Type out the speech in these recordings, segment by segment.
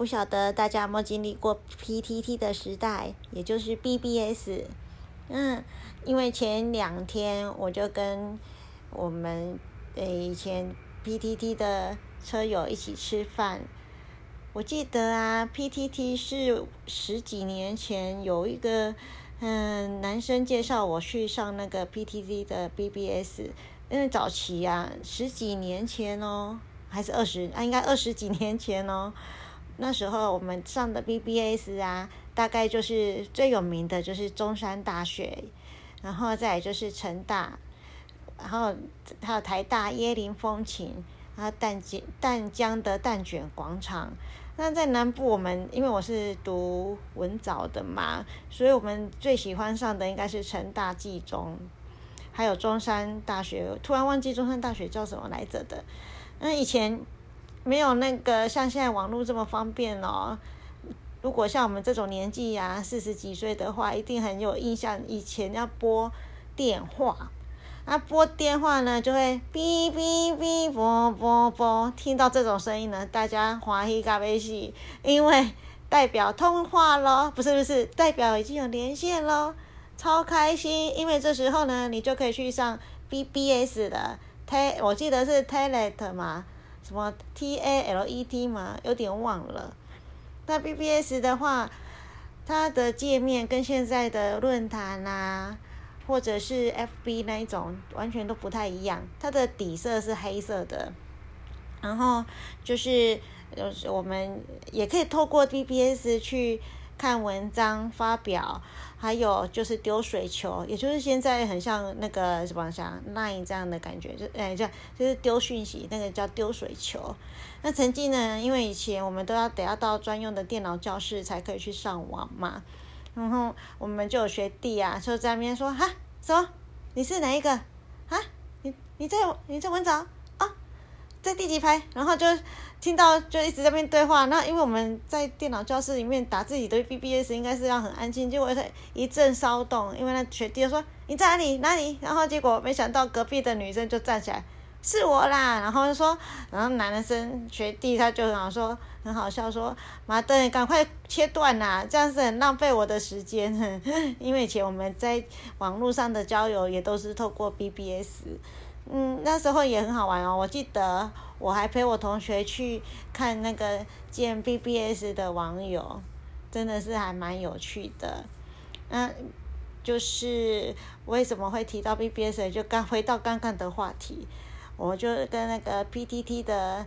不晓得大家有没有经历过 PTT 的时代，也就是 BBS。嗯，因为前两天我就跟我们呃以前 PTT 的车友一起吃饭。我记得啊，PTT 是十几年前有一个嗯男生介绍我去上那个 PTT 的 BBS，因为早期啊，十几年前哦，还是二十啊，应该二十几年前哦。那时候我们上的 BBS 啊，大概就是最有名的就是中山大学，然后再就是成大，然后还有台大椰林风情，然后淡江淡江的蛋卷广场。那在南部，我们因为我是读文藻的嘛，所以我们最喜欢上的应该是成大技中，还有中山大学。突然忘记中山大学叫什么来着的，那以前。没有那个像现在网络这么方便哦。如果像我们这种年纪呀，四十几岁的话，一定很有印象。以前要拨电话，啊，拨电话呢就会哔哔哔啵啵啵，听到这种声音呢，大家欢喜咖啡喜，因为代表通话咯，不是不是，代表已经有连线咯，超开心。因为这时候呢，你就可以去上 BBS 的 Te，我记得是 Telet 嘛。什么 T A L E T 嘛，有点忘了。那 B B S 的话，它的界面跟现在的论坛啊，或者是 F B 那一种，完全都不太一样。它的底色是黑色的，然后就是我们也可以透过 B B S 去看文章发表。还有就是丢水球，也就是现在很像那个什么像 Line 这样的感觉，就哎这就是丢讯息，那个叫丢水球。那曾经呢，因为以前我们都要得要到专用的电脑教室才可以去上网嘛，然后我们就有学弟啊，就在那边说哈，什么？你是哪一个？啊？你你在你在文藻？在第几排？然后就听到就一直在那边对话。那因为我们在电脑教室里面打自己的 BBS，应该是要很安静。结果一阵骚动，因为那学弟说你在哪里哪里？然后结果没想到隔壁的女生就站起来，是我啦。然后就说，然后男生学弟他就很好说，很好笑说，马登赶快切断啦，这样是很浪费我的时间。因为以前我们在网络上的交友也都是透过 BBS。嗯，那时候也很好玩哦。我记得我还陪我同学去看那个见 BBS 的网友，真的是还蛮有趣的。嗯，就是为什么会提到 BBS，就刚回到刚刚的话题，我就跟那个 PTT 的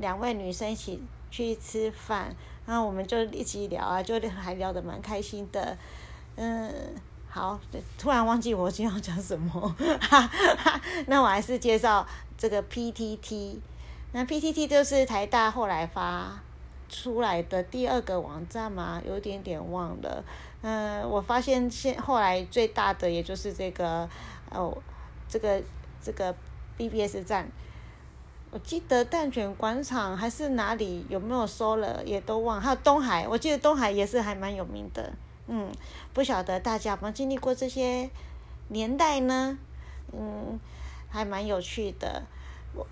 两位女生一起去吃饭，然后我们就一起聊啊，就还聊得蛮开心的。嗯。好，突然忘记我今天要讲什么，那我还是介绍这个 PTT。那 PTT 就是台大后来发出来的第二个网站嘛，有点点忘了。嗯，我发现现后来最大的也就是这个哦，这个这个 BBS 站。我记得蛋卷广场还是哪里有没有收了，也都忘。还有东海，我记得东海也是还蛮有名的。嗯，不晓得大家有没有经历过这些年代呢？嗯，还蛮有趣的。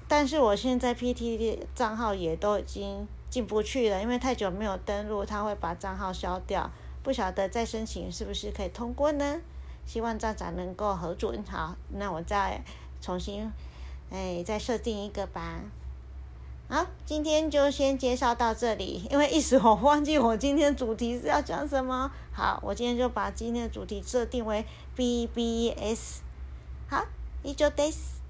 但是我现在 PTT 账号也都已经进不去了，因为太久没有登录，他会把账号消掉。不晓得再申请是不是可以通过呢？希望站长能够核准。好，那我再重新哎再设定一个吧。好，今天就先介绍到这里，因为一时我忘记我今天主题是要讲什么。好，我今天就把今天的主题设定为 BBS。好，以上です。